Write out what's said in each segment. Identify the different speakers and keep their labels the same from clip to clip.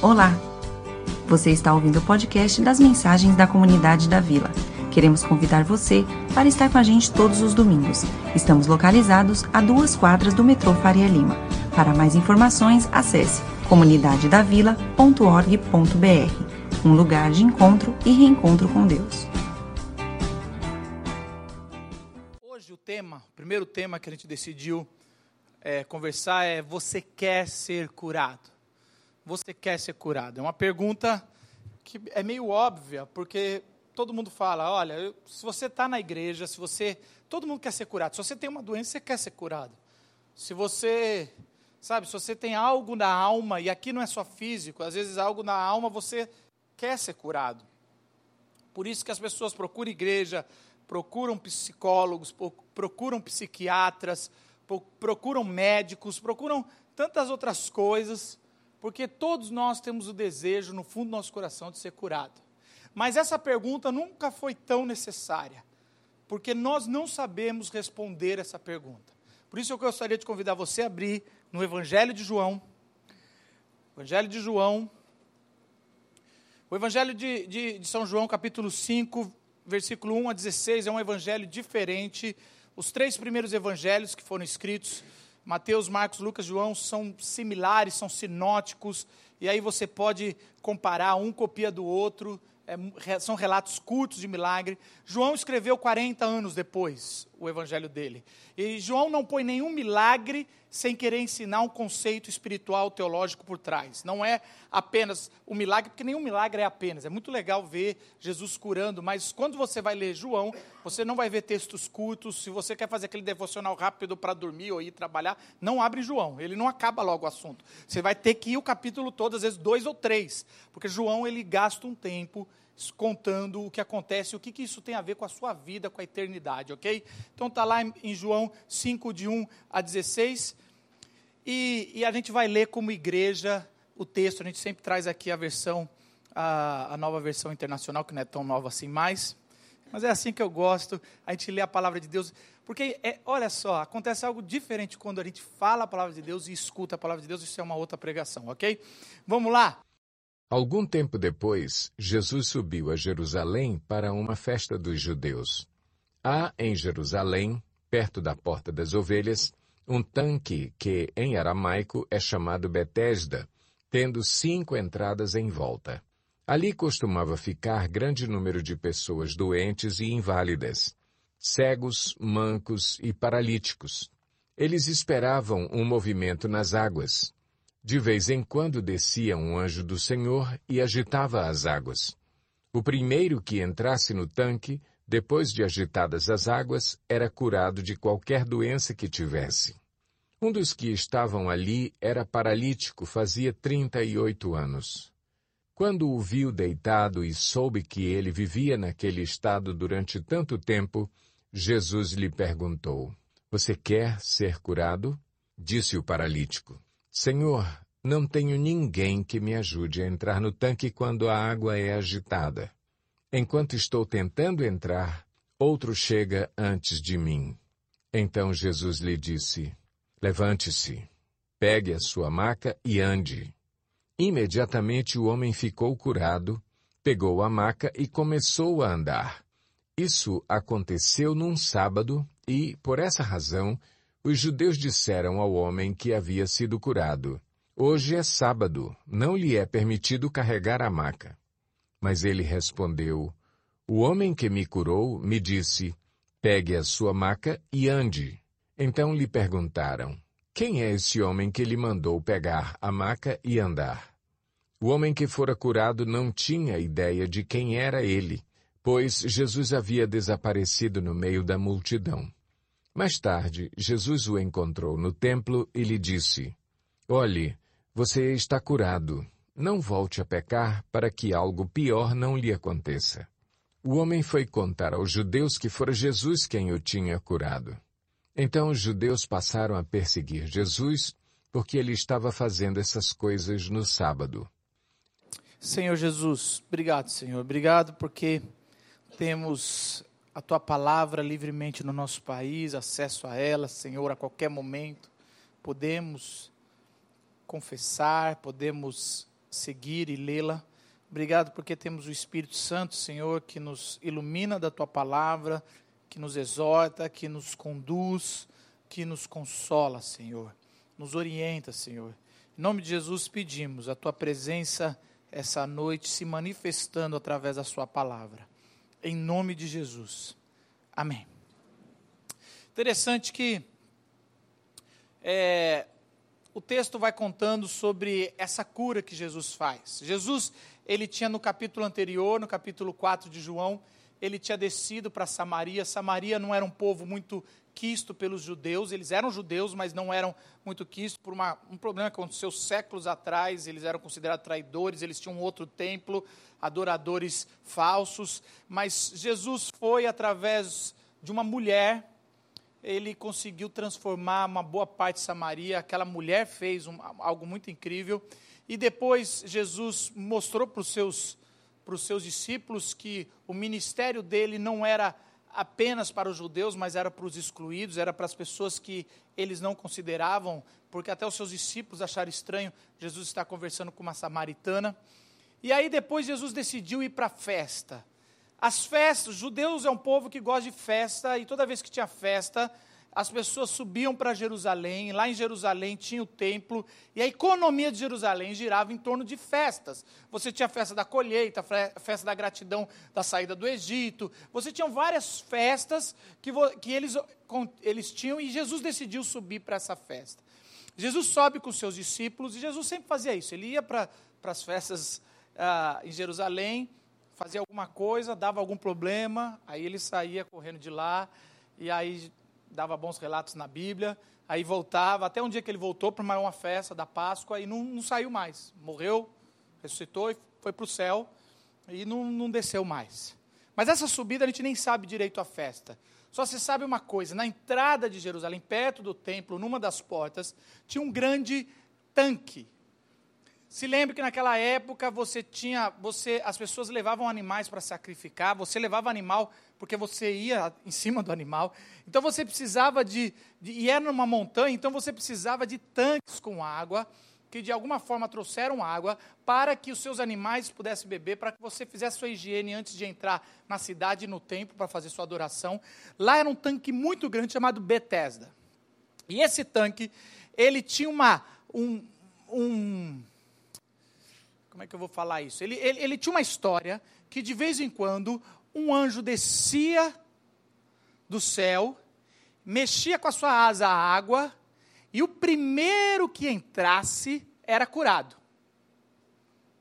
Speaker 1: Olá! Você está ouvindo o podcast das mensagens da comunidade da Vila. Queremos convidar você para estar com a gente todos os domingos. Estamos localizados a duas quadras do metrô Faria Lima. Para mais informações, acesse comunidadedavila.org.br um lugar de encontro e reencontro com Deus.
Speaker 2: Hoje o tema, o primeiro tema que a gente decidiu é, conversar é: Você quer ser curado? Você quer ser curado? É uma pergunta que é meio óbvia, porque todo mundo fala: olha, se você está na igreja, se você. Todo mundo quer ser curado. Se você tem uma doença, você quer ser curado. Se você. Sabe, se você tem algo na alma, e aqui não é só físico, às vezes algo na alma você quer ser curado. Por isso que as pessoas procuram igreja, procuram psicólogos, procuram psiquiatras, procuram médicos, procuram tantas outras coisas, porque todos nós temos o desejo, no fundo do nosso coração, de ser curado. Mas essa pergunta nunca foi tão necessária, porque nós não sabemos responder essa pergunta. Por isso eu gostaria de convidar você a abrir no Evangelho de João. Evangelho de João. O Evangelho de, de, de São João, capítulo 5, versículo 1 a 16, é um evangelho diferente os três primeiros evangelhos que foram escritos, Mateus, Marcos, Lucas, João, são similares, são sinóticos, e aí você pode comparar, um copia do outro, é, são relatos curtos de milagre. João escreveu 40 anos depois o evangelho dele. E João não põe nenhum milagre sem querer ensinar um conceito espiritual teológico por trás. Não é apenas o milagre, porque nenhum milagre é apenas. É muito legal ver Jesus curando, mas quando você vai ler João, você não vai ver textos curtos. Se você quer fazer aquele devocional rápido para dormir ou ir trabalhar, não abre João. Ele não acaba logo o assunto. Você vai ter que ir o capítulo todo, às vezes dois ou três, porque João ele gasta um tempo contando o que acontece, o que, que isso tem a ver com a sua vida, com a eternidade, ok? Então está lá em, João 5, de 1 a 16, e, e, a gente vai ler como igreja o texto, a gente sempre traz aqui a versão, a, a nova versão internacional, que não é tão nova assim mais, mas é assim que eu gosto, a gente lê a palavra de Deus, porque, é, olha só, acontece algo diferente quando a gente fala a palavra de Deus e escuta a palavra de Deus, isso é uma outra pregação, ok? Vamos lá?
Speaker 3: Algum tempo depois, Jesus subiu a Jerusalém para uma festa dos judeus. Há em Jerusalém, perto da Porta das Ovelhas, um tanque que, em aramaico, é chamado Betesda, tendo cinco entradas em volta. Ali costumava ficar grande número de pessoas doentes e inválidas, cegos, mancos e paralíticos. Eles esperavam um movimento nas águas, de vez em quando descia um anjo do Senhor e agitava as águas. O primeiro que entrasse no tanque, depois de agitadas as águas, era curado de qualquer doença que tivesse. Um dos que estavam ali era paralítico, fazia trinta e oito anos. Quando o viu deitado e soube que ele vivia naquele estado durante tanto tempo, Jesus lhe perguntou: Você quer ser curado? Disse o paralítico: Senhor, não tenho ninguém que me ajude a entrar no tanque quando a água é agitada. Enquanto estou tentando entrar, outro chega antes de mim. Então Jesus lhe disse: Levante-se, pegue a sua maca e ande. Imediatamente o homem ficou curado, pegou a maca e começou a andar. Isso aconteceu num sábado e, por essa razão, os judeus disseram ao homem que havia sido curado: Hoje é sábado, não lhe é permitido carregar a maca. Mas ele respondeu: O homem que me curou me disse: Pegue a sua maca e ande. Então lhe perguntaram: Quem é esse homem que lhe mandou pegar a maca e andar? O homem que fora curado não tinha ideia de quem era ele, pois Jesus havia desaparecido no meio da multidão. Mais tarde, Jesus o encontrou no templo e lhe disse: Olhe, você está curado. Não volte a pecar para que algo pior não lhe aconteça. O homem foi contar aos judeus que fora Jesus quem o tinha curado. Então os judeus passaram a perseguir Jesus porque ele estava fazendo essas coisas no sábado.
Speaker 2: Senhor Jesus, obrigado, Senhor. Obrigado porque temos a tua palavra livremente no nosso país, acesso a ela, Senhor, a qualquer momento. Podemos confessar, podemos seguir e lê-la. Obrigado porque temos o Espírito Santo, Senhor, que nos ilumina da tua palavra, que nos exorta, que nos conduz, que nos consola, Senhor. Nos orienta, Senhor. Em nome de Jesus pedimos a tua presença essa noite se manifestando através da sua palavra. Em nome de Jesus. Amém. Interessante que é, o texto vai contando sobre essa cura que Jesus faz. Jesus ele tinha no capítulo anterior, no capítulo 4 de João, ele tinha descido para Samaria. Samaria não era um povo muito quisto pelos judeus, eles eram judeus, mas não eram muito quistos. Por uma, um problema que aconteceu séculos atrás, eles eram considerados traidores, eles tinham outro templo, adoradores falsos, mas Jesus foi através de uma mulher, ele conseguiu transformar uma boa parte de Samaria, aquela mulher fez um, algo muito incrível, e depois Jesus mostrou para os seus, para os seus discípulos que o ministério dele não era apenas para os judeus, mas era para os excluídos, era para as pessoas que eles não consideravam, porque até os seus discípulos acharam estranho Jesus estar conversando com uma samaritana. E aí depois Jesus decidiu ir para a festa. As festas, judeus é um povo que gosta de festa, e toda vez que tinha festa, as pessoas subiam para Jerusalém, lá em Jerusalém tinha o templo, e a economia de Jerusalém girava em torno de festas. Você tinha a festa da colheita, a festa da gratidão da saída do Egito, você tinha várias festas que, que eles, eles tinham, e Jesus decidiu subir para essa festa. Jesus sobe com seus discípulos, e Jesus sempre fazia isso, ele ia para, para as festas ah, em Jerusalém, fazia alguma coisa, dava algum problema, aí ele saía correndo de lá, e aí dava bons relatos na Bíblia, aí voltava, até um dia que ele voltou para uma festa da Páscoa e não, não saiu mais. Morreu, ressuscitou e foi para o céu e não, não desceu mais. Mas essa subida a gente nem sabe direito a festa. Só se sabe uma coisa: na entrada de Jerusalém, perto do templo, numa das portas, tinha um grande tanque. Se lembre que naquela época você tinha, você, as pessoas levavam animais para sacrificar, você levava animal porque você ia em cima do animal. Então você precisava de, de, e era numa montanha, então você precisava de tanques com água, que de alguma forma trouxeram água para que os seus animais pudessem beber, para que você fizesse sua higiene antes de entrar na cidade no templo para fazer sua adoração. Lá era um tanque muito grande chamado Bethesda. E esse tanque, ele tinha uma um, um como é que eu vou falar isso? Ele, ele, ele tinha uma história que de vez em quando um anjo descia do céu, mexia com a sua asa a água, e o primeiro que entrasse era curado.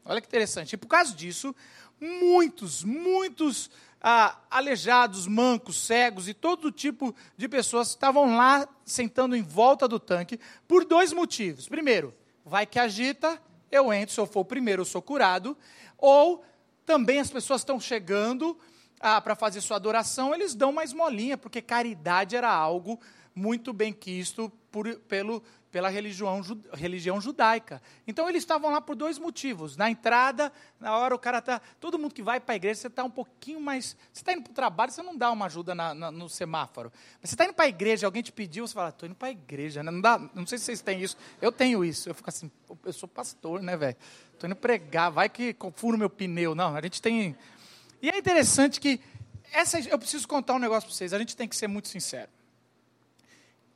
Speaker 2: Olha que interessante. E por causa disso, muitos, muitos ah, aleijados, mancos, cegos e todo tipo de pessoas estavam lá sentando em volta do tanque por dois motivos. Primeiro, vai que agita, eu entro, se eu for o primeiro, eu sou curado. Ou também as pessoas estão chegando ah, para fazer sua adoração, eles dão uma esmolinha, porque caridade era algo muito bem quisto por, pelo, pela religião, religião judaica. Então eles estavam lá por dois motivos. Na entrada, na hora o cara está. Todo mundo que vai para a igreja, você está um pouquinho mais. Você está indo para o trabalho, você não dá uma ajuda na, na, no semáforo. Mas você está indo para a igreja, alguém te pediu, você fala, estou indo para a igreja. Né? Não, dá, não sei se vocês têm isso. Eu tenho isso. Eu fico assim, eu sou pastor, né, velho? Estou indo pregar, vai que furo meu pneu. Não, a gente tem e é interessante que, essa, eu preciso contar um negócio para vocês, a gente tem que ser muito sincero.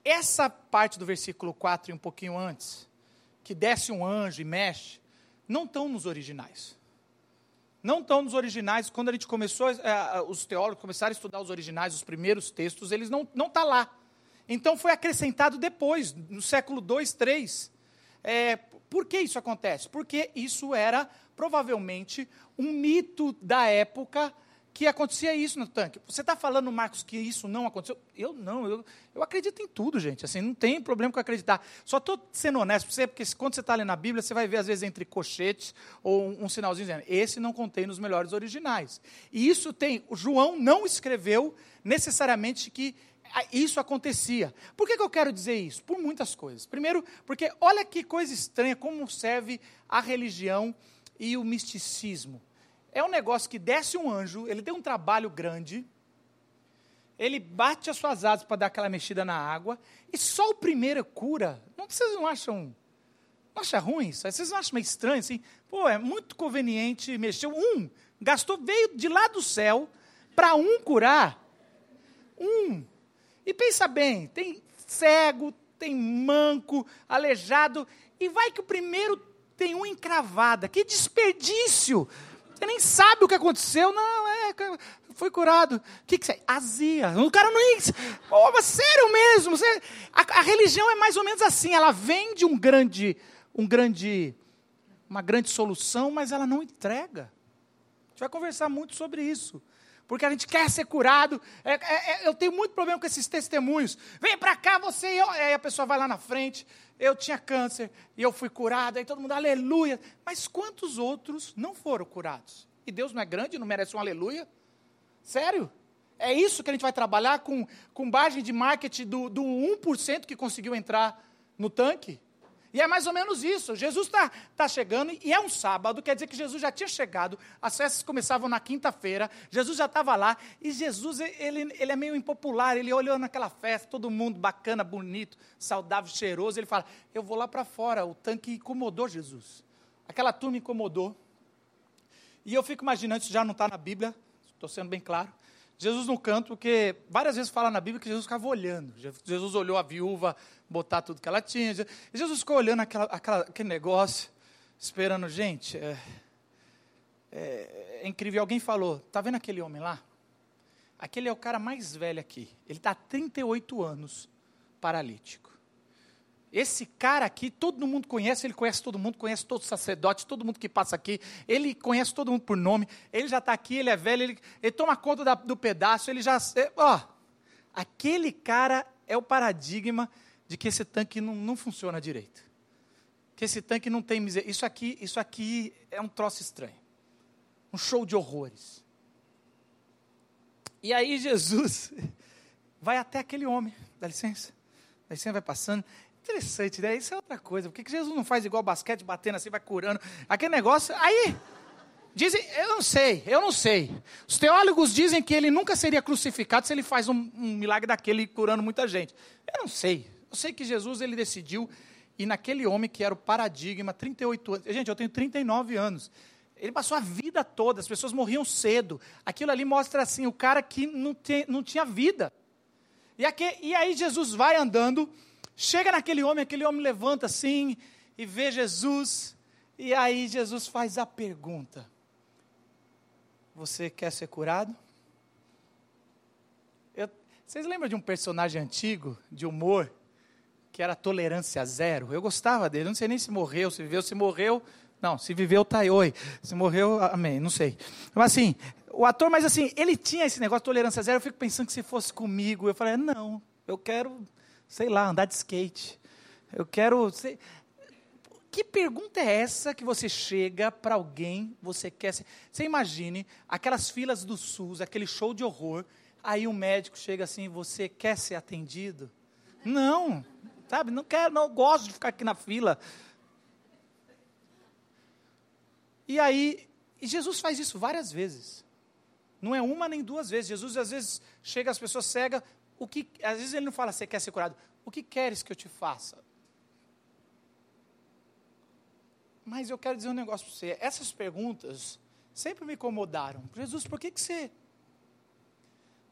Speaker 2: Essa parte do versículo 4 e um pouquinho antes, que desce um anjo e mexe, não estão nos originais. Não estão nos originais. Quando a gente começou, é, os teólogos começaram a estudar os originais, os primeiros textos, eles não estão tá lá. Então foi acrescentado depois, no século 2, 3. É, por que isso acontece? Porque isso era provavelmente um mito da época que acontecia isso no tanque. Você está falando, Marcos, que isso não aconteceu? Eu não, eu, eu acredito em tudo, gente. Assim, não tem problema com acreditar. Só estou sendo honesto para você, porque quando você está lendo a Bíblia, você vai ver, às vezes, entre cochetes ou um, um sinalzinho dizendo, esse não contém nos melhores originais. E isso tem, o João não escreveu necessariamente que isso acontecia. Por que, que eu quero dizer isso? Por muitas coisas. Primeiro, porque olha que coisa estranha como serve a religião e o misticismo. É um negócio que desce um anjo, ele tem um trabalho grande, ele bate as suas asas para dar aquela mexida na água, e só o primeiro cura. Não, vocês não acham Não acha ruim isso? Vocês não acham meio estranho assim? Pô, é muito conveniente mexer. Um, gastou, veio de lá do céu para um curar. Um. E pensa bem, tem cego, tem manco, aleijado, e vai que o primeiro tem um encravada. Que desperdício! Você nem sabe o que aconteceu. Não, é, foi curado. O que, que é? Azia. O cara não. Pô, mas sério mesmo. Você, a, a, religião é mais ou menos assim. Ela vem de um grande, um grande, uma grande solução, mas ela não entrega. A gente vai conversar muito sobre isso porque a gente quer ser curado. É, é, é, eu tenho muito problema com esses testemunhos. Vem para cá, você e eu. Aí a pessoa vai lá na frente. Eu tinha câncer e eu fui curado. Aí todo mundo, aleluia. Mas quantos outros não foram curados? E Deus não é grande, não merece um aleluia? Sério? É isso que a gente vai trabalhar com, com base de marketing do, do 1% que conseguiu entrar no tanque? E é mais ou menos isso. Jesus está tá chegando e é um sábado, quer dizer que Jesus já tinha chegado, as festas começavam na quinta-feira, Jesus já estava lá, e Jesus ele, ele é meio impopular, ele olhou naquela festa, todo mundo bacana, bonito, saudável, cheiroso, ele fala: Eu vou lá para fora, o tanque incomodou Jesus. Aquela turma incomodou. E eu fico imaginando, isso já não está na Bíblia, estou sendo bem claro. Jesus no canto, porque várias vezes fala na Bíblia que Jesus ficava olhando. Jesus olhou a viúva botar tudo que ela tinha. Jesus ficou olhando aquela, aquela, aquele negócio, esperando. Gente, é, é, é incrível. Alguém falou: está vendo aquele homem lá? Aquele é o cara mais velho aqui. Ele está há 38 anos paralítico. Esse cara aqui, todo mundo conhece, ele conhece todo mundo, conhece todos os sacerdotes, todo mundo que passa aqui, ele conhece todo mundo por nome, ele já está aqui, ele é velho, ele, ele toma conta da, do pedaço, ele já. É, ó, aquele cara é o paradigma de que esse tanque não, não funciona direito. Que esse tanque não tem miséria. Isso aqui, isso aqui é um troço estranho. Um show de horrores. E aí Jesus vai até aquele homem, dá licença. Dá licença, vai passando. Interessante, né? Isso é outra coisa. Por que Jesus não faz igual basquete, batendo assim, vai curando? Aquele negócio. Aí, dizem, eu não sei, eu não sei. Os teólogos dizem que ele nunca seria crucificado se ele faz um, um milagre daquele curando muita gente. Eu não sei. Eu sei que Jesus ele decidiu ir naquele homem que era o paradigma, 38 anos. Gente, eu tenho 39 anos. Ele passou a vida toda, as pessoas morriam cedo. Aquilo ali mostra assim, o cara que não, não tinha vida. E, aqui, e aí Jesus vai andando Chega naquele homem, aquele homem levanta assim e vê Jesus. E aí Jesus faz a pergunta: Você quer ser curado? Eu, vocês lembram de um personagem antigo, de humor, era tolerância zero? Eu gostava dele, não sei nem se morreu, se viveu, se morreu. Não, se viveu, tá oi. Se morreu, amém, não sei. Mas assim, o ator, mas assim, ele tinha esse negócio de tolerância zero. Eu fico pensando que se fosse comigo, eu falei, não, eu quero sei lá, andar de skate. Eu quero. Sei... Que pergunta é essa que você chega para alguém, você quer ser. Você imagine aquelas filas do SUS, aquele show de horror, aí o médico chega assim, você quer ser atendido? Não, sabe? Não quero, não gosto de ficar aqui na fila. E aí, e Jesus faz isso várias vezes. Não é uma nem duas vezes. Jesus às vezes chega as pessoas cegas, o que, às vezes ele não fala, você quer ser curado. O que queres que eu te faça? Mas eu quero dizer um negócio para você. Essas perguntas sempre me incomodaram. Jesus, por que, que você.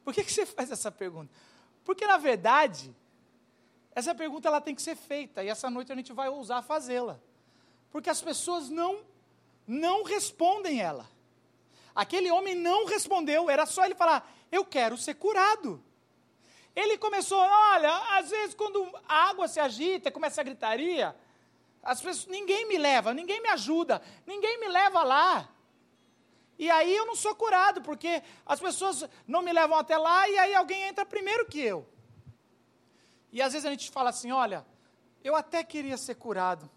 Speaker 2: Por que, que você faz essa pergunta? Porque, na verdade, essa pergunta ela tem que ser feita. E essa noite a gente vai ousar fazê-la. Porque as pessoas não, não respondem ela. Aquele homem não respondeu, era só ele falar: Eu quero ser curado. Ele começou, olha, às vezes quando a água se agita, começa a gritaria, as pessoas, ninguém me leva, ninguém me ajuda, ninguém me leva lá. E aí eu não sou curado, porque as pessoas não me levam até lá e aí alguém entra primeiro que eu. E às vezes a gente fala assim: olha, eu até queria ser curado,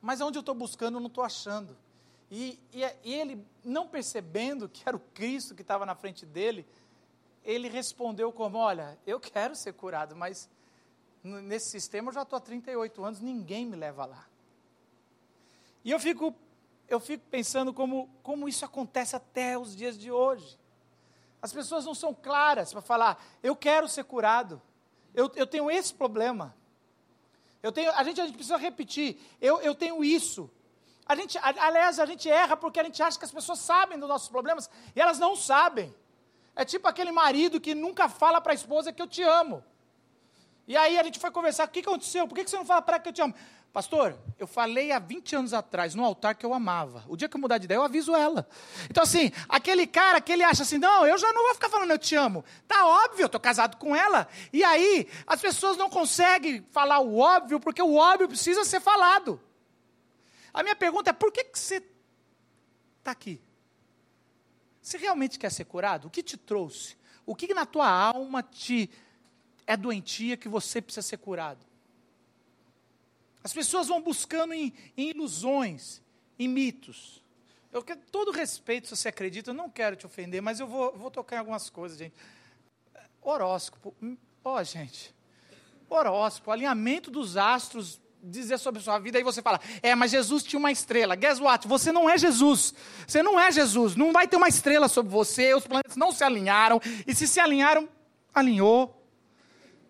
Speaker 2: mas onde eu estou buscando eu não estou achando. E, e, e, ele, não percebendo que era o Cristo que estava na frente dele, ele respondeu como: Olha, eu quero ser curado, mas nesse sistema eu já estou há 38 anos, ninguém me leva lá. E eu fico, eu fico pensando como, como isso acontece até os dias de hoje. As pessoas não são claras para falar: Eu quero ser curado, eu, eu tenho esse problema. Eu tenho, a, gente, a gente precisa repetir. Eu, eu tenho isso. A gente, aliás, a gente erra porque a gente acha que as pessoas sabem dos nossos problemas e elas não sabem. É tipo aquele marido que nunca fala para a esposa que eu te amo. E aí a gente foi conversar, o que aconteceu? Por que você não fala para ela que eu te amo? Pastor, eu falei há 20 anos atrás no altar que eu amava. O dia que eu mudar de ideia, eu aviso ela. Então, assim, aquele cara que ele acha assim, não, eu já não vou ficar falando eu te amo. Tá óbvio, eu estou casado com ela. E aí, as pessoas não conseguem falar o óbvio, porque o óbvio precisa ser falado. A minha pergunta é: por que, que você está aqui? Você realmente quer ser curado? O que te trouxe? O que na tua alma te é doentia que você precisa ser curado? As pessoas vão buscando em, em ilusões, em mitos. Eu quero todo respeito se você acredita, eu não quero te ofender, mas eu vou, vou tocar em algumas coisas, gente. Horóscopo, ó, oh, gente. Horóscopo, alinhamento dos astros dizer sobre sua vida, aí você fala, é, mas Jesus tinha uma estrela. Guess what? Você não é Jesus. Você não é Jesus. Não vai ter uma estrela sobre você, os planetas não se alinharam, e se se alinharam, alinhou.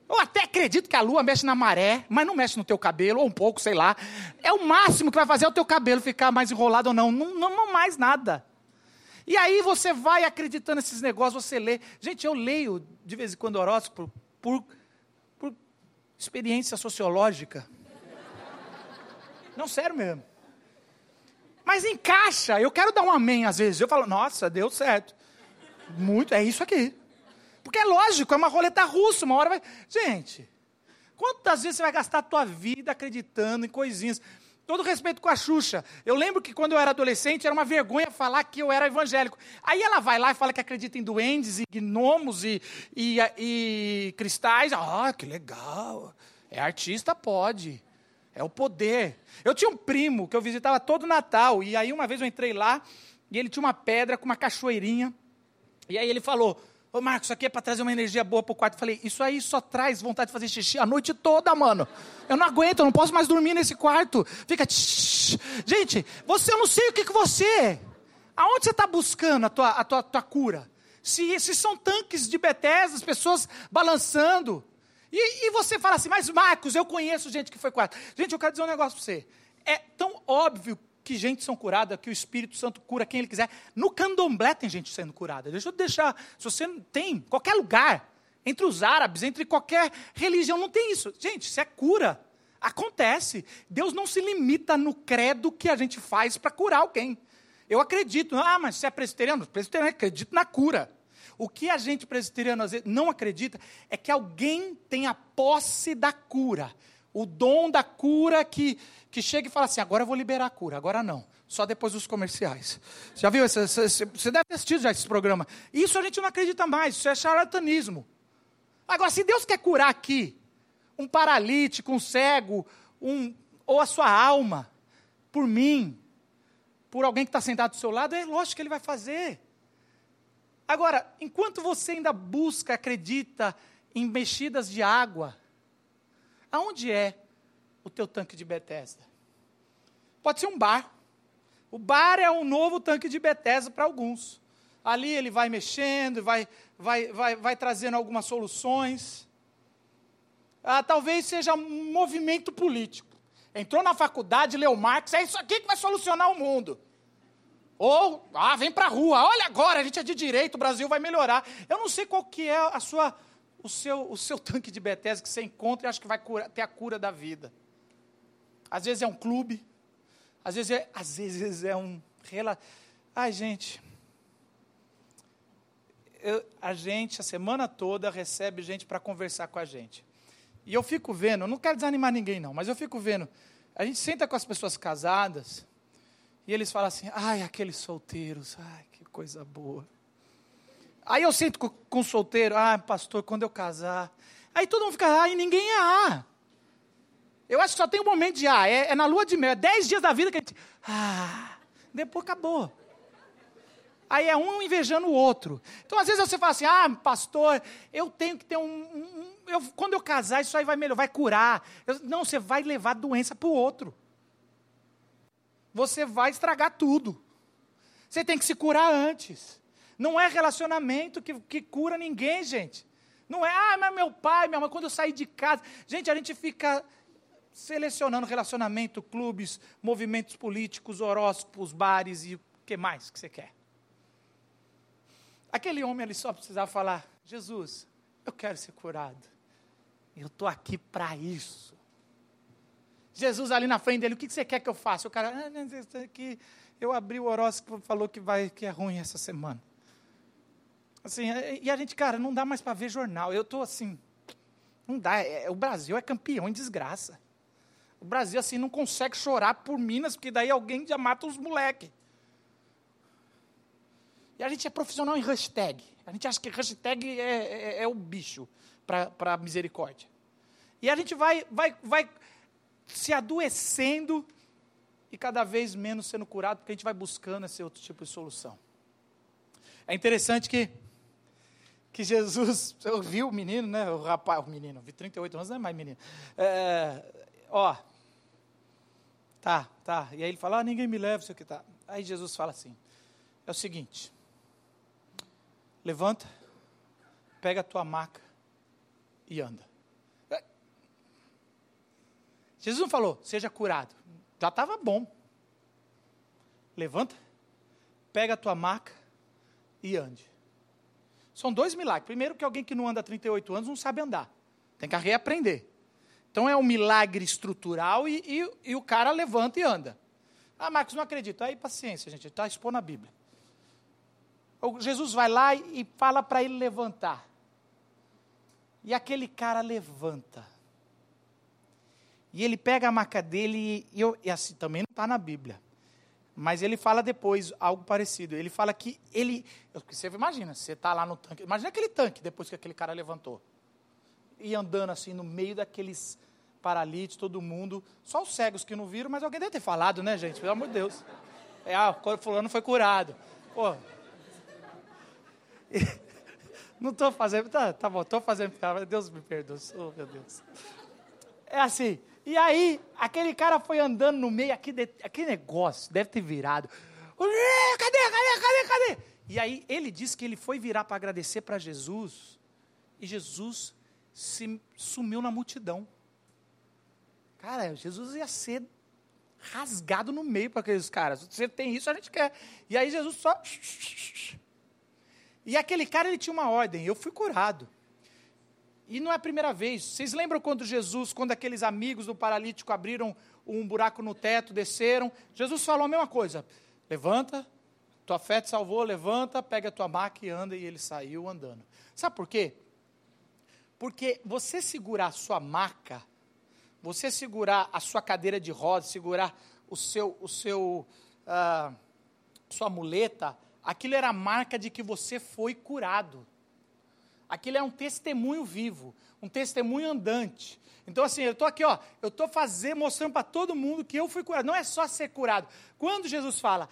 Speaker 2: Eu até acredito que a lua mexe na maré, mas não mexe no teu cabelo, ou um pouco, sei lá. É o máximo que vai fazer o teu cabelo ficar mais enrolado ou não. Não, não, não mais nada. E aí você vai acreditando nesses negócios, você lê. Gente, eu leio de vez em quando horóscopo por, por experiência sociológica. Não, sério mesmo. Mas encaixa. Eu quero dar um amém às vezes. Eu falo, nossa, deu certo. Muito, é isso aqui. Porque é lógico, é uma roleta russa, uma hora vai. Gente, quantas vezes você vai gastar a tua vida acreditando em coisinhas? Todo respeito com a Xuxa. Eu lembro que quando eu era adolescente era uma vergonha falar que eu era evangélico. Aí ela vai lá e fala que acredita em duendes e gnomos e, e, e cristais. Ah, que legal. É artista, pode. É o poder. Eu tinha um primo que eu visitava todo Natal, e aí uma vez eu entrei lá, e ele tinha uma pedra com uma cachoeirinha, e aí ele falou, ô Marcos, isso aqui é para trazer uma energia boa para o quarto. Eu falei, isso aí só traz vontade de fazer xixi a noite toda, mano. Eu não aguento, eu não posso mais dormir nesse quarto. Fica, tsh. gente, você, eu não sei o que, que você é. Aonde você está buscando a tua, a tua, tua cura? Se, se são tanques de Bethesda, as pessoas balançando, e, e, você fala assim, mas Marcos, eu conheço gente que foi curada. Gente, eu quero dizer um negócio para você. É tão óbvio que gente são curada, que o Espírito Santo cura quem ele quiser. No candomblé tem gente sendo curada. Deixa eu deixar. Se você não tem, qualquer lugar, entre os árabes, entre qualquer religião, não tem isso. Gente, isso é cura. Acontece. Deus não se limita no credo que a gente faz para curar alguém. Eu acredito. Ah, mas você é presbiteriano? Presbiteriano, acredito na cura. O que a gente presbiteriano às vezes não acredita é que alguém tem a posse da cura, o dom da cura que, que chega e fala assim: agora eu vou liberar a cura, agora não, só depois dos comerciais. Já viu? Esse, você deve ter assistido já esse programa. Isso a gente não acredita mais, isso é charlatanismo. Agora, se Deus quer curar aqui um paralítico, um cego, um, ou a sua alma, por mim, por alguém que está sentado do seu lado, é lógico que Ele vai fazer. Agora, enquanto você ainda busca, acredita em mexidas de água, aonde é o teu tanque de Bethesda? Pode ser um bar. O bar é um novo tanque de Bethesda para alguns. Ali ele vai mexendo, vai, vai, vai, vai trazendo algumas soluções. Ah, talvez seja um movimento político. Entrou na faculdade, leu Marx, é isso aqui que vai solucionar o mundo. Ou, ah, vem para a rua, olha agora, a gente é de direito, o Brasil vai melhorar. Eu não sei qual que é a sua, o, seu, o seu tanque de Bethesda que você encontra e acha que vai ter a cura da vida. Às vezes é um clube, às vezes é, às vezes é um... Ai, gente, eu, a gente, a semana toda, recebe gente para conversar com a gente. E eu fico vendo, não quero desanimar ninguém não, mas eu fico vendo, a gente senta com as pessoas casadas, e eles falam assim: ai, aqueles solteiros, ai, que coisa boa. Aí eu sinto com, com solteiro, ah, pastor, quando eu casar. Aí todo mundo fica, ai, ninguém é ah. Eu acho que só tem um momento de ah, é, é na lua de mel, é dez dias da vida que a gente, ah, depois acabou. Aí é um invejando o outro. Então, às vezes você fala assim: ah, pastor, eu tenho que ter um. um eu, quando eu casar, isso aí vai melhorar, vai curar. Eu, não, você vai levar doença para o outro você vai estragar tudo. Você tem que se curar antes. Não é relacionamento que, que cura ninguém, gente. Não é, ah, mas meu pai, minha mãe, quando eu saí de casa. Gente, a gente fica selecionando relacionamento, clubes, movimentos políticos, horóscopos, bares e o que mais que você quer. Aquele homem ele só precisava falar: Jesus, eu quero ser curado. Eu estou aqui para isso. Jesus ali na frente dele, o que você quer que eu faça? O cara, ah, aqui, eu abri o horóscopo falou que vai que é ruim essa semana. Assim, e a gente, cara, não dá mais para ver jornal. Eu estou assim, não dá. É, é, o Brasil é campeão em desgraça. O Brasil assim não consegue chorar por Minas, porque daí alguém já mata os moleques. E a gente é profissional em hashtag. A gente acha que hashtag é, é, é o bicho para misericórdia. E a gente vai, vai, vai se adoecendo e cada vez menos sendo curado, porque a gente vai buscando esse outro tipo de solução. É interessante que, que Jesus, eu vi o menino, né, o rapaz, o menino, vi 38 anos, não é mais menino. É, ó, tá, tá. E aí ele fala, ah, ninguém me leva, isso aqui tá. Aí Jesus fala assim, é o seguinte, levanta, pega a tua maca e anda. É. Jesus não falou, seja curado. Já estava bom. Levanta, pega a tua maca e ande. São dois milagres. Primeiro, que alguém que não anda há 38 anos não sabe andar. Tem que reaprender. Então é um milagre estrutural e, e, e o cara levanta e anda. Ah, Marcos, não acredito. Aí, paciência, gente, está expondo a Bíblia. Jesus vai lá e fala para ele levantar. E aquele cara levanta. E ele pega a maca dele, e, eu, e assim também não está na Bíblia. Mas ele fala depois algo parecido. Ele fala que ele. Você imagina, você está lá no tanque. Imagina aquele tanque depois que aquele cara levantou. E andando assim no meio daqueles paralíticos, todo mundo. Só os cegos que não viram, mas alguém deve ter falado, né, gente? Pelo amor de Deus. É, ah, o fulano foi curado. Pô, Não estou fazendo, tá, tá bom, estou fazendo, Deus me perdoe, oh, meu Deus. É assim, e aí, aquele cara foi andando no meio, aquele negócio deve ter virado. Cadê, cadê, cadê, cadê? E aí, ele disse que ele foi virar para agradecer para Jesus, e Jesus se sumiu na multidão. Cara, Jesus ia ser rasgado no meio para aqueles caras. Você tem isso, a gente quer. E aí Jesus só e aquele cara, ele tinha uma ordem, eu fui curado. E não é a primeira vez. Vocês lembram quando Jesus, quando aqueles amigos do paralítico abriram um buraco no teto, desceram? Jesus falou a mesma coisa: levanta, tua fé te salvou, levanta, pega a tua maca e anda. E ele saiu andando. Sabe por quê? Porque você segurar a sua maca, você segurar a sua cadeira de rodas, segurar o seu, o seu, uh, sua muleta, aquilo era a marca de que você foi curado. Aquilo é um testemunho vivo, um testemunho andante. Então, assim, eu estou aqui, ó, eu estou fazendo, mostrando para todo mundo que eu fui curado. Não é só ser curado. Quando Jesus fala,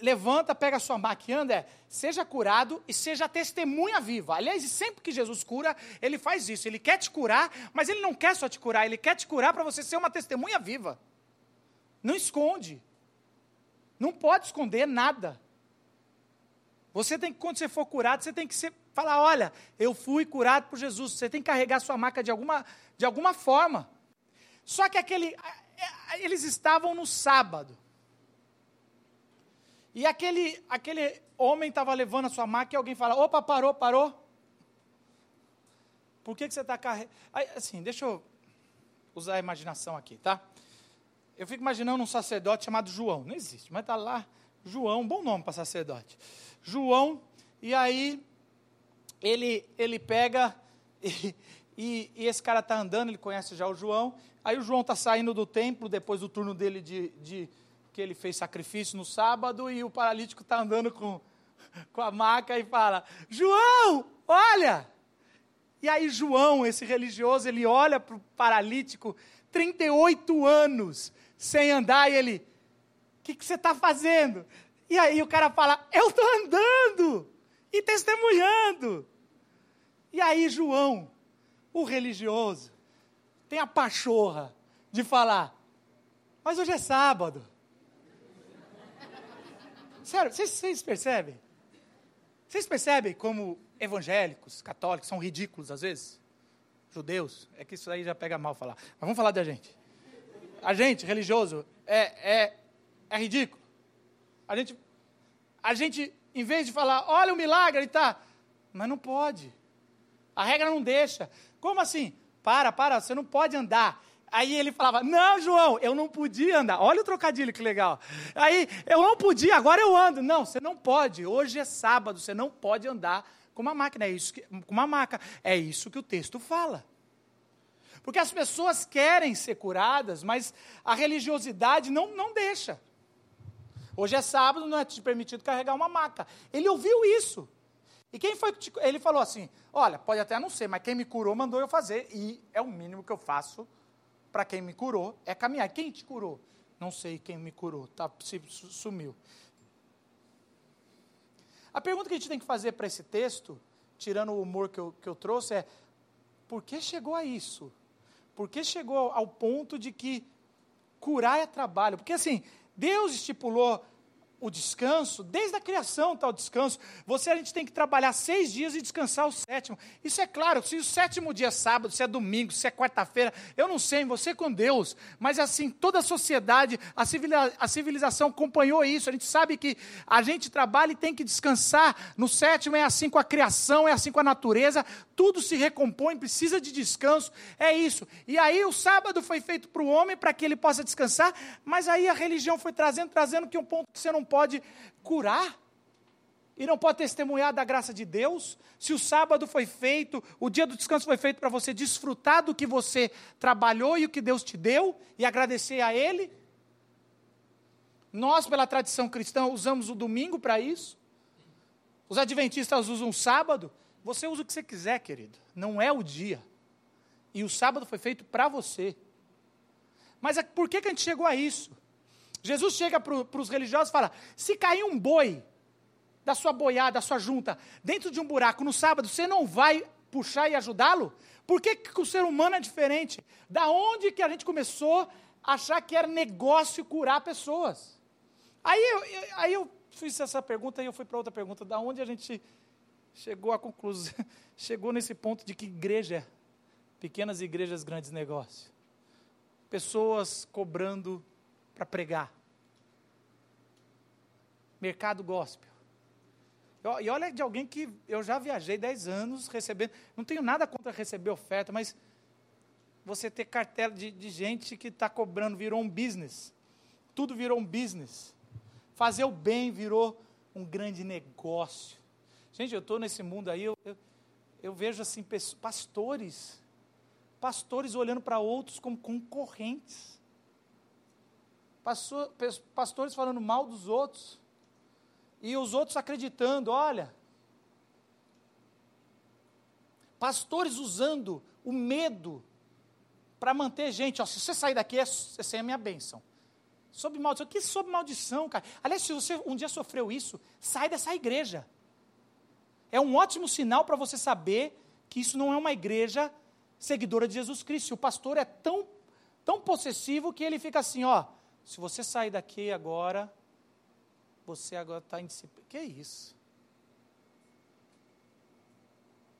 Speaker 2: levanta, pega a sua maca e anda, é, seja curado e seja testemunha viva. Aliás, sempre que Jesus cura, ele faz isso. Ele quer te curar, mas ele não quer só te curar, ele quer te curar para você ser uma testemunha viva. Não esconde. Não pode esconder nada. Você tem que, quando você for curado, você tem que ser, falar: olha, eu fui curado por Jesus. Você tem que carregar sua marca de alguma, de alguma forma. Só que aquele, eles estavam no sábado. E aquele, aquele homem estava levando a sua maca e alguém fala: opa, parou, parou. Por que, que você está carregando? Assim, deixa eu usar a imaginação aqui, tá? Eu fico imaginando um sacerdote chamado João. Não existe, mas está lá. João, bom nome para sacerdote. João, e aí ele, ele pega e, e, esse cara está andando, ele conhece já o João. Aí o João está saindo do templo depois do turno dele de, de que ele fez sacrifício no sábado e o paralítico está andando com, com a maca e fala: João, olha! E aí João, esse religioso, ele olha para o paralítico, 38 anos sem andar, e ele: O que, que você está fazendo? E aí o cara fala: Eu estou andando e testemunhando. E aí João, o religioso, tem a pachorra de falar: Mas hoje é sábado. Sério, vocês, percebem? Vocês percebem como evangélicos, católicos são ridículos às vezes? Judeus, é que isso aí já pega mal falar. Mas vamos falar da gente. a gente, religioso, é, é, é ridículo. A gente, a gente, em vez de falar, olha o milagre, ele está, mas não pode. A regra não deixa. Como assim? Para, para, você não pode andar. Aí ele falava: Não, João, eu não podia andar. Olha o trocadilho que legal. Aí eu não podia, agora eu ando. Não, você não pode. Hoje é sábado, você não pode andar com uma máquina. É isso que, com uma maca. É isso que o texto fala. Porque as pessoas querem ser curadas, mas a religiosidade não, não deixa. Hoje é sábado, não é te permitido carregar uma maca. Ele ouviu isso. E quem foi que te, ele falou assim: Olha, pode até não ser, mas quem me curou mandou eu fazer. E é o mínimo que eu faço para quem me curou é caminhar. Quem te curou? Não sei quem me curou, tá, sumiu. A pergunta que a gente tem que fazer para esse texto, tirando o humor que eu, que eu trouxe, é: por que chegou a isso? Por que chegou ao ponto de que curar é trabalho? Porque assim, Deus estipulou o descanso, desde a criação está o descanso. Você, a gente tem que trabalhar seis dias e descansar o sétimo. Isso é claro, se o sétimo dia é sábado, se é domingo, se é quarta-feira, eu não sei, você com Deus. Mas assim, toda a sociedade, a, a civilização acompanhou isso. A gente sabe que a gente trabalha e tem que descansar. No sétimo é assim com a criação, é assim com a natureza. Tudo se recompõe, precisa de descanso. É isso. E aí o sábado foi feito para o homem, para que ele possa descansar. Mas aí a religião foi trazendo, trazendo que um ponto que você não pode curar e não pode testemunhar da graça de Deus, se o sábado foi feito, o dia do descanso foi feito para você desfrutar do que você trabalhou e o que Deus te deu e agradecer a Ele. Nós, pela tradição cristã, usamos o domingo para isso. Os adventistas usam o sábado. Você usa o que você quiser, querido. Não é o dia. E o sábado foi feito para você. Mas é, por que, que a gente chegou a isso? Jesus chega para os religiosos e fala: se cair um boi da sua boiada, da sua junta, dentro de um buraco no sábado, você não vai puxar e ajudá-lo? Por que, que o ser humano é diferente? Da onde que a gente começou a achar que era negócio curar pessoas? Aí eu, aí eu fiz essa pergunta e eu fui para outra pergunta: da onde a gente chegou à conclusão, chegou nesse ponto de que igreja, pequenas igrejas, grandes negócios? Pessoas cobrando para pregar. Mercado gospel. E olha de alguém que eu já viajei 10 anos recebendo. Não tenho nada contra receber oferta, mas você ter cartela de, de gente que está cobrando virou um business. Tudo virou um business. Fazer o bem virou um grande negócio. Gente, eu estou nesse mundo aí, eu, eu, eu vejo assim, pastores, pastores olhando para outros como concorrentes pastores falando mal dos outros, e os outros acreditando, olha. Pastores usando o medo para manter gente, ó, se você sair daqui, essa é a minha bênção. Sob maldição, que sob maldição, cara? Aliás, se você um dia sofreu isso, sai dessa igreja. É um ótimo sinal para você saber que isso não é uma igreja seguidora de Jesus Cristo. O pastor é tão, tão possessivo que ele fica assim, ó, se você sair daqui agora, você agora está em disciplina. Que isso?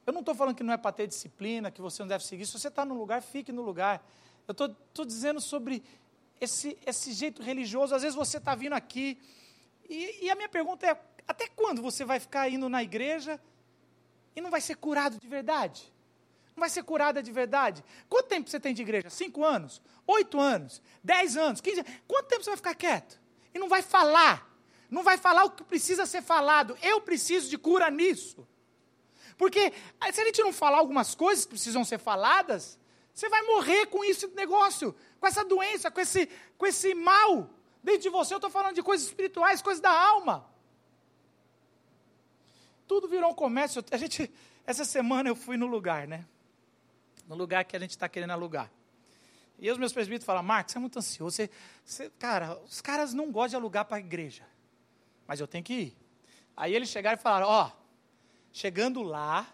Speaker 2: Eu não estou falando que não é para ter disciplina, que você não deve seguir. Se você está no lugar, fique no lugar. Eu estou dizendo sobre esse, esse jeito religioso. Às vezes você está vindo aqui, e, e a minha pergunta é: até quando você vai ficar indo na igreja e não vai ser curado de verdade? Não vai ser curada de verdade? Quanto tempo você tem de igreja? Cinco anos? Oito anos? Dez anos? Quinze anos? Quanto tempo você vai ficar quieto? E não vai falar? Não vai falar o que precisa ser falado? Eu preciso de cura nisso. Porque se a gente não falar algumas coisas que precisam ser faladas, você vai morrer com esse negócio, com essa doença, com esse, com esse mal dentro de você. Eu estou falando de coisas espirituais, coisas da alma. Tudo virou um comércio. A gente, essa semana eu fui no lugar, né? no lugar que a gente está querendo alugar. E os meus presbíteros falam, Marcos, você é muito ansioso. Você, você, cara, os caras não gostam de alugar para a igreja. Mas eu tenho que ir. Aí eles chegaram e falaram, ó, chegando lá,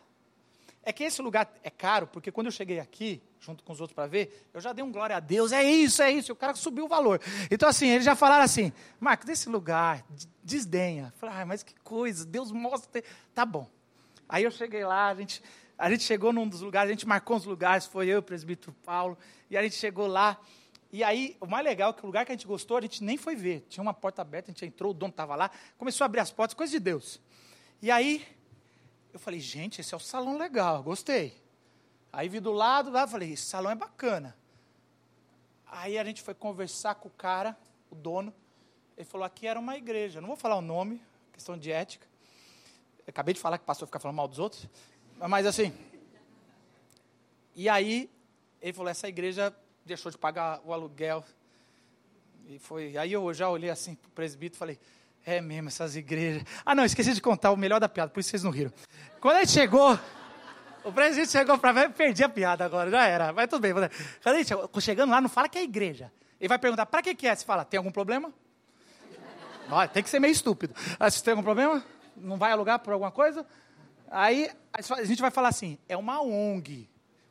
Speaker 2: é que esse lugar é caro, porque quando eu cheguei aqui, junto com os outros para ver, eu já dei um glória a Deus, é isso, é isso, o cara subiu o valor. Então, assim, eles já falaram assim, Marcos, desse lugar, desdenha. Falei, ah, mas que coisa, Deus mostra. Tá bom. Aí eu cheguei lá, a gente a gente chegou num dos lugares, a gente marcou uns lugares, foi eu, o presbítero Paulo, e a gente chegou lá, E aí, o mais legal é que o lugar que a gente gostou, a gente nem foi ver. Tinha uma porta aberta, a gente entrou, o dono estava lá, começou a abrir as portas, coisa de Deus. E aí, eu falei, gente, esse é o salão legal, gostei. Aí vi do lado, lá, falei, esse salão é bacana. Aí a gente foi conversar com o cara, o dono. Ele falou, aqui era uma igreja. Não vou falar o nome, questão de ética. Eu acabei de falar que o pastor fica falando mal dos outros. Mas assim. E aí, ele falou, essa igreja deixou de pagar o aluguel. E foi. Aí eu já olhei assim para o presbítero e falei, é mesmo, essas igrejas. Ah, não, esqueci de contar o melhor da piada, por isso vocês não riram. Quando a gente chegou, o presidente chegou para mim, perdi a piada agora, já era, mas tudo bem. Chegou, chegando lá, não fala que é igreja. Ele vai perguntar, para que, que é? Você fala, tem algum problema? Olha, tem que ser meio estúpido. Ah, se tem algum problema? Não vai alugar por alguma coisa? Aí a gente vai falar assim, é uma ONG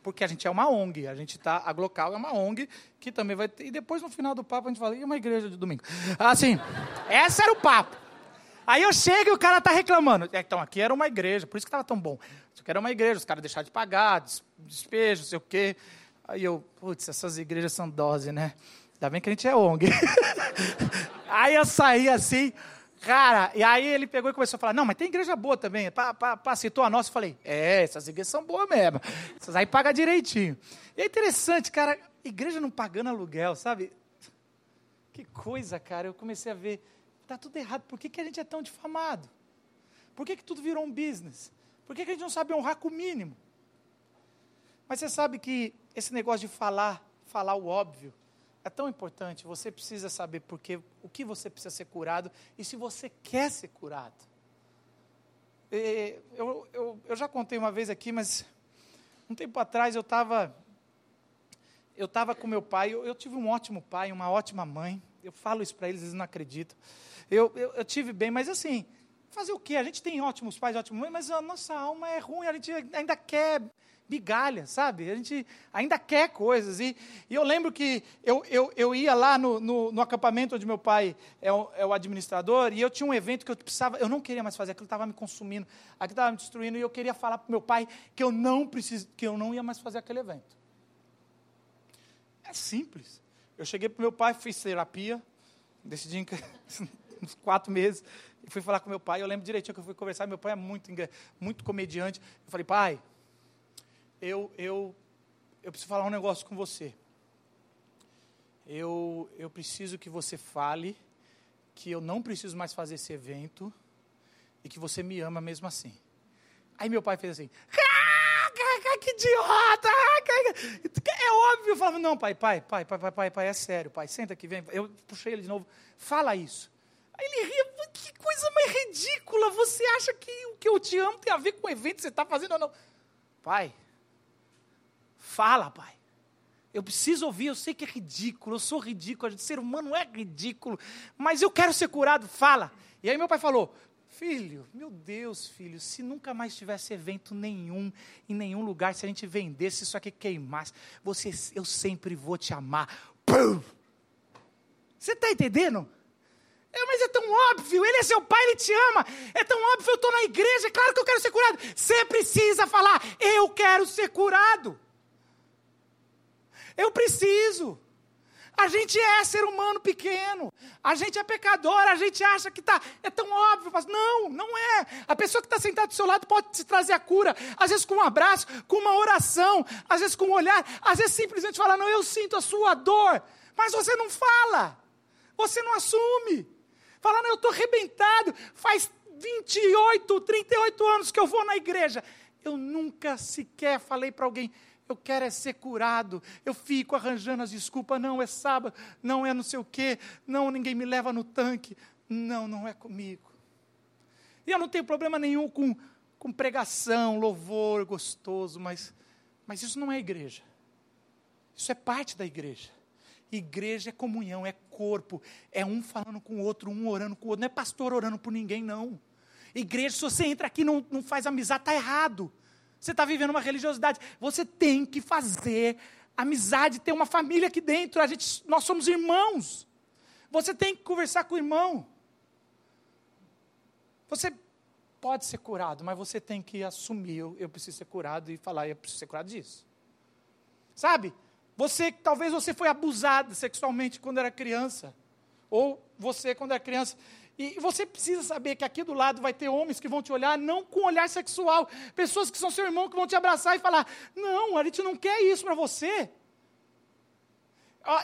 Speaker 2: porque a gente é uma ONG, a gente está, a Glocal é uma ONG que também vai ter, e depois no final do papo a gente fala, e uma igreja de domingo? Assim, esse era o papo. Aí eu chego e o cara está reclamando. É, então, aqui era uma igreja, por isso que estava tão bom. Isso aqui era uma igreja, os caras deixaram de pagar, despejo, sei o quê. Aí eu, putz, essas igrejas são dose, né? Ainda bem que a gente é ONG. Aí eu saí assim, Cara, e aí ele pegou e começou a falar: não, mas tem igreja boa também. Pá, pá, pá, citou a nossa. Eu falei: é, essas igrejas são boas mesmo. Essas aí pagam direitinho. E é interessante, cara, igreja não pagando aluguel, sabe? Que coisa, cara. Eu comecei a ver: tá tudo errado. Por que, que a gente é tão difamado? Por que, que tudo virou um business? Por que, que a gente não sabe honrar com o mínimo? Mas você sabe que esse negócio de falar, falar o óbvio, é tão importante. Você precisa saber porque, o que você precisa ser curado e se você quer ser curado. E, eu, eu, eu já contei uma vez aqui, mas um tempo atrás eu estava eu estava com meu pai, eu, eu, tive um ótimo pai, uma ótima mãe. Eu falo isso para eles, eles não acreditam. Eu, eu, eu, tive bem, mas assim, fazer o quê? A gente tem ótimos pais, ótimos mães, mas a nossa alma é ruim, a gente ainda quer migalha, sabe? A gente ainda quer coisas. E, e eu lembro que eu, eu, eu ia lá no, no, no, acampamento onde meu pai é o, é o, administrador, e eu tinha um evento que eu precisava, eu não queria mais fazer, aquilo estava me consumindo, aquilo estava me destruindo, e eu queria falar para meu pai que eu não preciso, que eu não ia mais fazer aquele evento. É simples. Eu cheguei para meu pai, fiz terapia, decidi uns quatro meses, e fui falar com meu pai. Eu lembro direitinho que eu fui conversar. Meu pai é muito, muito comediante. Eu falei, pai, eu, eu, eu preciso falar um negócio com você. Eu, eu preciso que você fale que eu não preciso mais fazer esse evento e que você me ama mesmo assim. Aí meu pai fez assim, que idiota! É óbvio. Eu falava, não, pai, pai, pai, pai, pai, pai, pai, é sério, pai, senta aqui, vem. Eu puxei ele de novo, fala isso. Aí ele ria, que coisa mais ridícula, você acha que o que eu te amo tem a ver com o evento que você está fazendo ou não? Pai, Fala, pai. Eu preciso ouvir, eu sei que é ridículo, eu sou ridículo, o ser humano é ridículo, mas eu quero ser curado, fala. E aí meu pai falou: Filho, meu Deus, filho, se nunca mais tivesse evento nenhum, em nenhum lugar, se a gente vendesse isso aqui queimasse, você, eu sempre vou te amar. Pum! Você está entendendo? É, mas é tão óbvio, ele é seu pai, ele te ama. É tão óbvio, eu estou na igreja, é claro que eu quero ser curado. Você precisa falar, eu quero ser curado. Eu preciso. A gente é ser humano pequeno. A gente é pecador. A gente acha que tá, é tão óbvio. Mas não, não é. A pessoa que está sentada do seu lado pode te trazer a cura. Às vezes com um abraço, com uma oração. Às vezes com um olhar. Às vezes simplesmente falar, não, eu sinto a sua dor. Mas você não fala. Você não assume. Fala, não, eu estou arrebentado. Faz 28, 38 anos que eu vou na igreja. Eu nunca sequer falei para alguém, eu quero é ser curado. Eu fico arranjando as desculpas. Não, é sábado. Não, é não sei o quê. Não, ninguém me leva no tanque. Não, não é comigo. E eu não tenho problema nenhum com, com pregação, louvor gostoso, mas, mas isso não é igreja. Isso é parte da igreja. Igreja é comunhão, é corpo, é um falando com o outro, um orando com o outro. Não é pastor orando por ninguém, não. Igreja, se você entra aqui e não, não faz amizade, está errado. Você está vivendo uma religiosidade. Você tem que fazer amizade, ter uma família aqui dentro. A gente, nós somos irmãos. Você tem que conversar com o irmão. Você pode ser curado, mas você tem que assumir: eu, eu preciso ser curado e falar, eu preciso ser curado disso. Sabe? Você, talvez você foi abusado sexualmente quando era criança. Ou você quando era criança. E você precisa saber que aqui do lado vai ter homens que vão te olhar não com olhar sexual. Pessoas que são seu irmão que vão te abraçar e falar: Não, a gente não quer isso para você.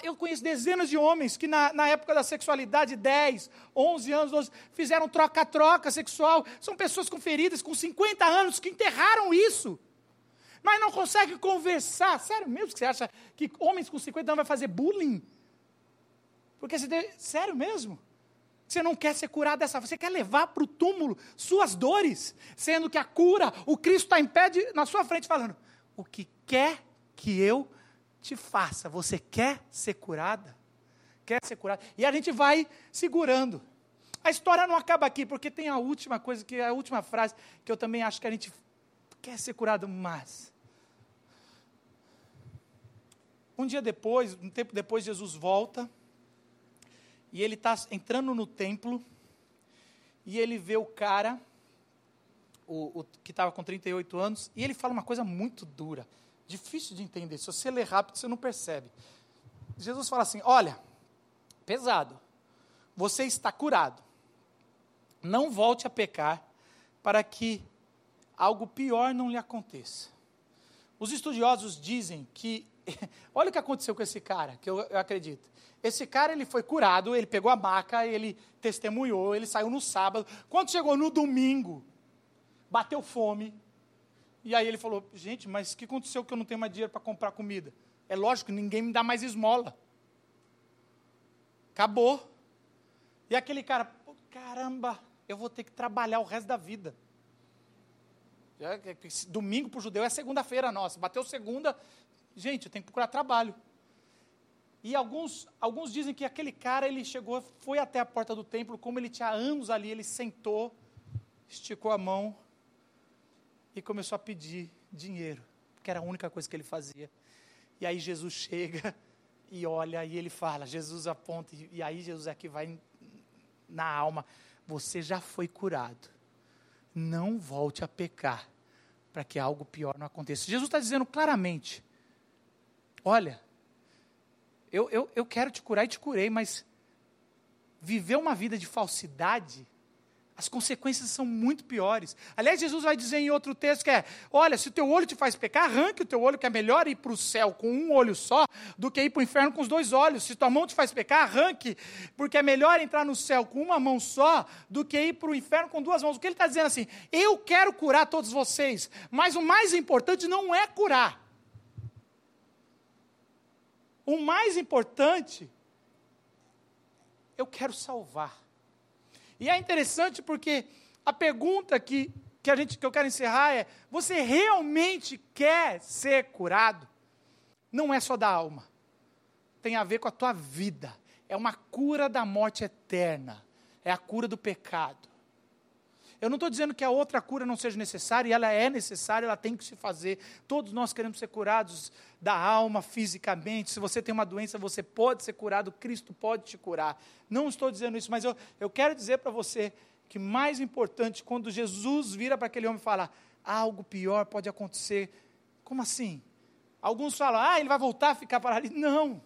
Speaker 2: Eu conheço dezenas de homens que na, na, época da sexualidade, 10, 11 anos, 12, fizeram troca-troca sexual. São pessoas com feridas, com 50 anos, que enterraram isso. Mas não conseguem conversar. Sério mesmo que você acha que homens com 50 anos vai fazer bullying? Porque você sério mesmo? Você não quer ser curado dessa você quer levar para o túmulo suas dores, sendo que a cura, o Cristo está em pé de, na sua frente falando: o que quer que eu te faça, você quer ser curada? Quer ser curada? E a gente vai segurando. A história não acaba aqui, porque tem a última coisa, que é a última frase, que eu também acho que a gente quer ser curado, mas. Um dia depois, um tempo depois, Jesus volta e ele está entrando no templo e ele vê o cara, o, o que estava com 38 anos, e ele fala uma coisa muito dura, difícil de entender. Se você ler rápido, você não percebe. Jesus fala assim: Olha, pesado, você está curado. Não volte a pecar para que algo pior não lhe aconteça. Os estudiosos dizem que, olha o que aconteceu com esse cara, que eu, eu acredito. Esse cara ele foi curado, ele pegou a maca, ele testemunhou, ele saiu no sábado. Quando chegou no domingo, bateu fome. E aí ele falou: Gente, mas o que aconteceu que eu não tenho mais dinheiro para comprar comida? É lógico, ninguém me dá mais esmola. Acabou. E aquele cara, caramba, eu vou ter que trabalhar o resto da vida. Domingo para o judeu é segunda-feira nossa. Bateu segunda, gente, eu tenho que procurar trabalho. E alguns, alguns dizem que aquele cara, ele chegou, foi até a porta do templo, como ele tinha anos ali, ele sentou, esticou a mão e começou a pedir dinheiro, porque era a única coisa que ele fazia. E aí Jesus chega e olha e ele fala, Jesus aponta, e aí Jesus aqui vai na alma, você já foi curado, não volte a pecar, para que algo pior não aconteça. Jesus está dizendo claramente, olha, eu, eu, eu quero te curar e te curei, mas viver uma vida de falsidade, as consequências são muito piores. Aliás, Jesus vai dizer em outro texto que é: olha, se o teu olho te faz pecar, arranque o teu olho, que é melhor ir para o céu com um olho só do que ir para o inferno com os dois olhos. Se tua mão te faz pecar, arranque, porque é melhor entrar no céu com uma mão só do que ir para o inferno com duas mãos. O que ele está dizendo assim? Eu quero curar todos vocês, mas o mais importante não é curar. O mais importante, eu quero salvar. E é interessante porque a pergunta que, que, a gente, que eu quero encerrar é: você realmente quer ser curado? Não é só da alma, tem a ver com a tua vida. É uma cura da morte eterna, é a cura do pecado. Eu não estou dizendo que a outra cura não seja necessária, e ela é necessária, ela tem que se fazer. Todos nós queremos ser curados da alma, fisicamente. Se você tem uma doença, você pode ser curado, Cristo pode te curar. Não estou dizendo isso, mas eu, eu quero dizer para você que mais importante, quando Jesus vira para aquele homem e fala: algo pior pode acontecer. Como assim? Alguns falam, ah, ele vai voltar a ficar para ali. Não.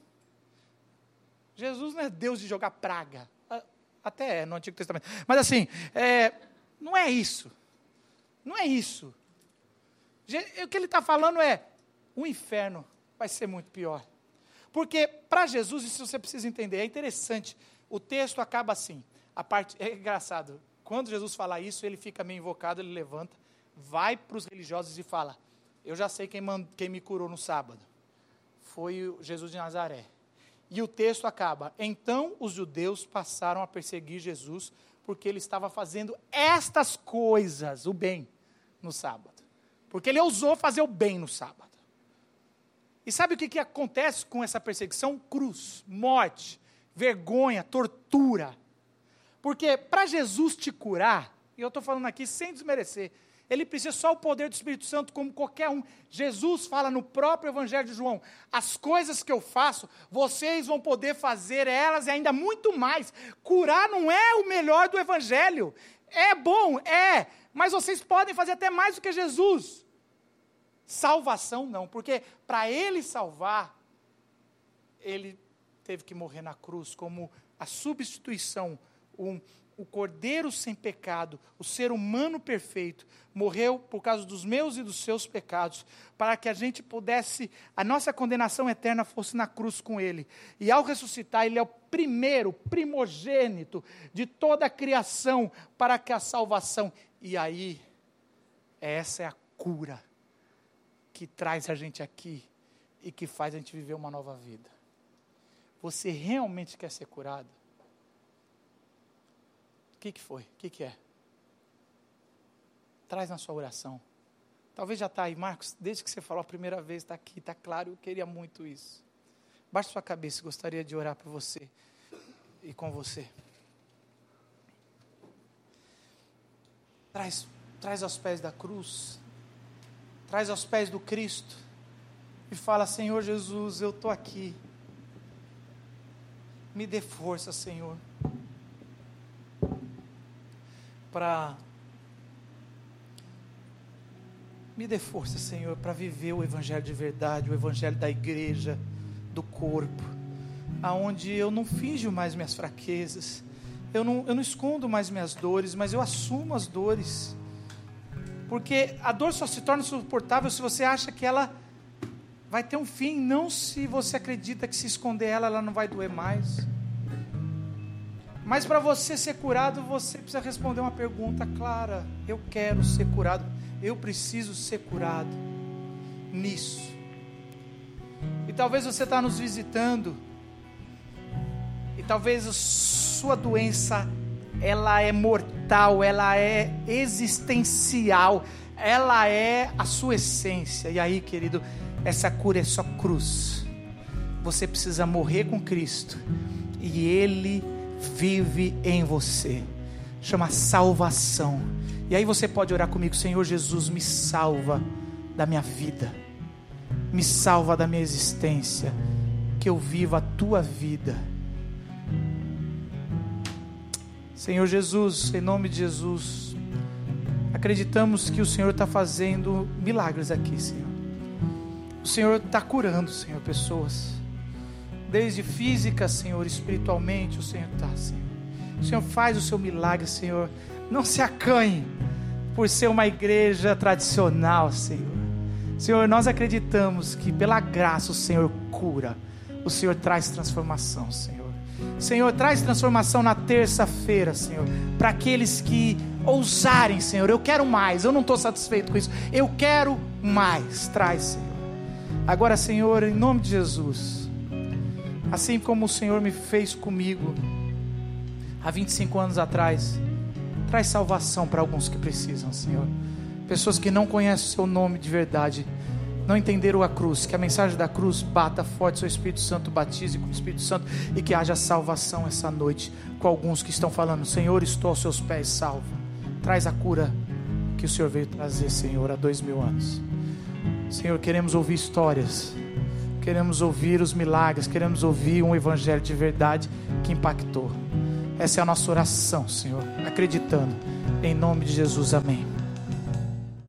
Speaker 2: Jesus não é Deus de jogar praga. Até é no Antigo Testamento. Mas assim, é, não é isso. Não é isso. O que ele está falando é: o inferno vai ser muito pior. Porque para Jesus, isso você precisa entender, é interessante. O texto acaba assim. A parte, é engraçado. Quando Jesus fala isso, ele fica meio invocado, ele levanta, vai para os religiosos e fala: Eu já sei quem, mand, quem me curou no sábado. Foi Jesus de Nazaré. E o texto acaba: Então os judeus passaram a perseguir Jesus porque ele estava fazendo estas coisas, o bem, no sábado. Porque ele ousou fazer o bem no sábado. E sabe o que, que acontece com essa perseguição? Cruz, morte, vergonha, tortura. Porque para Jesus te curar, e eu estou falando aqui sem desmerecer, ele precisa só o poder do Espírito Santo, como qualquer um. Jesus fala no próprio Evangelho de João: as coisas que eu faço, vocês vão poder fazer elas e ainda muito mais. Curar não é o melhor do Evangelho. É bom, é, mas vocês podem fazer até mais do que Jesus. Salvação não, porque para ele salvar, ele teve que morrer na cruz como a substituição, um, o cordeiro sem pecado, o ser humano perfeito, morreu por causa dos meus e dos seus pecados, para que a gente pudesse, a nossa condenação eterna fosse na cruz com ele. E ao ressuscitar, ele é o primeiro, primogênito de toda a criação, para que a salvação. E aí, essa é a cura que traz a gente aqui e que faz a gente viver uma nova vida. Você realmente quer ser curado? O que, que foi? O que, que é? Traz na sua oração. Talvez já está aí, Marcos, desde que você falou a primeira vez, está aqui, está claro, eu queria muito isso. Baixe sua cabeça, gostaria de orar por você e com você. Traz, traz aos pés da cruz, traz aos pés do Cristo e fala: Senhor Jesus, eu estou aqui. Me dê força, Senhor para. Me dê força, Senhor, para viver o Evangelho de verdade, o Evangelho da igreja, do corpo, aonde eu não finjo mais minhas fraquezas, eu não, eu não escondo mais minhas dores, mas eu assumo as dores. Porque a dor só se torna suportável se você acha que ela vai ter um fim, não se você acredita que se esconder ela, ela não vai doer mais. Mas para você ser curado, você precisa responder uma pergunta clara: eu quero ser curado, eu preciso ser curado nisso. E talvez você está nos visitando, e talvez a sua doença ela é mortal, ela é existencial, ela é a sua essência. E aí, querido, essa cura é só cruz. Você precisa morrer com Cristo e Ele vive em você. Chama salvação. E aí você pode orar comigo, Senhor Jesus, me salva da minha vida. Me salva da minha existência. Que eu viva a tua vida. Senhor Jesus, em nome de Jesus, acreditamos que o Senhor está fazendo milagres aqui, Senhor. O Senhor está curando, Senhor, pessoas desde física, Senhor, espiritualmente, o Senhor está, Senhor. O Senhor faz o seu milagre, Senhor. Não se acanhe por ser uma igreja tradicional, Senhor. Senhor, nós acreditamos que pela graça o Senhor cura, o Senhor traz transformação, Senhor. Senhor, traz transformação na terça-feira, Senhor, para aqueles que ousarem, Senhor. Eu quero mais, eu não estou satisfeito com isso. Eu quero mais. Traz, Senhor. Agora, Senhor, em nome de Jesus assim como o Senhor me fez comigo há 25 anos atrás. Traz salvação para alguns que precisam, Senhor. Pessoas que não conhecem o seu nome de verdade, não entenderam a cruz, que a mensagem da cruz bata forte, seu Espírito Santo batize com o Espírito Santo e que haja salvação essa noite com alguns que estão falando: Senhor, estou aos seus pés, salva. Traz a cura que o Senhor veio trazer, Senhor, há dois mil anos. Senhor, queremos ouvir histórias queremos ouvir os milagres, queremos ouvir um evangelho de verdade que impactou. Essa é a nossa oração, Senhor, acreditando. Em nome de Jesus, amém.